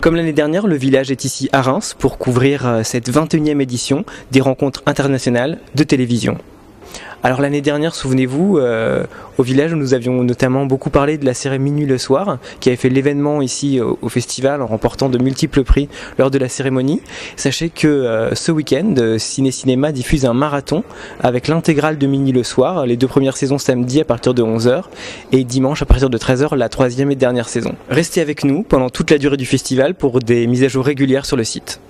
Comme l'année dernière, le village est ici à Reims pour couvrir euh, cette 21e édition des rencontres internationales de télévision. Alors l'année dernière, souvenez-vous, euh, au village, nous avions notamment beaucoup parlé de la série Minuit le soir, qui avait fait l'événement ici au, festival en remportant de multiples prix lors de la cérémonie. Sachez que euh, ce week-end, Ciné Cinéma diffuse un marathon avec l'intégrale de Minuit le soir, les deux premières saisons samedi à partir de 11h et dimanche à partir de 13h la troisième et dernière saison. Restez avec nous pendant toute la durée du festival pour des mises à jour régulières sur le site.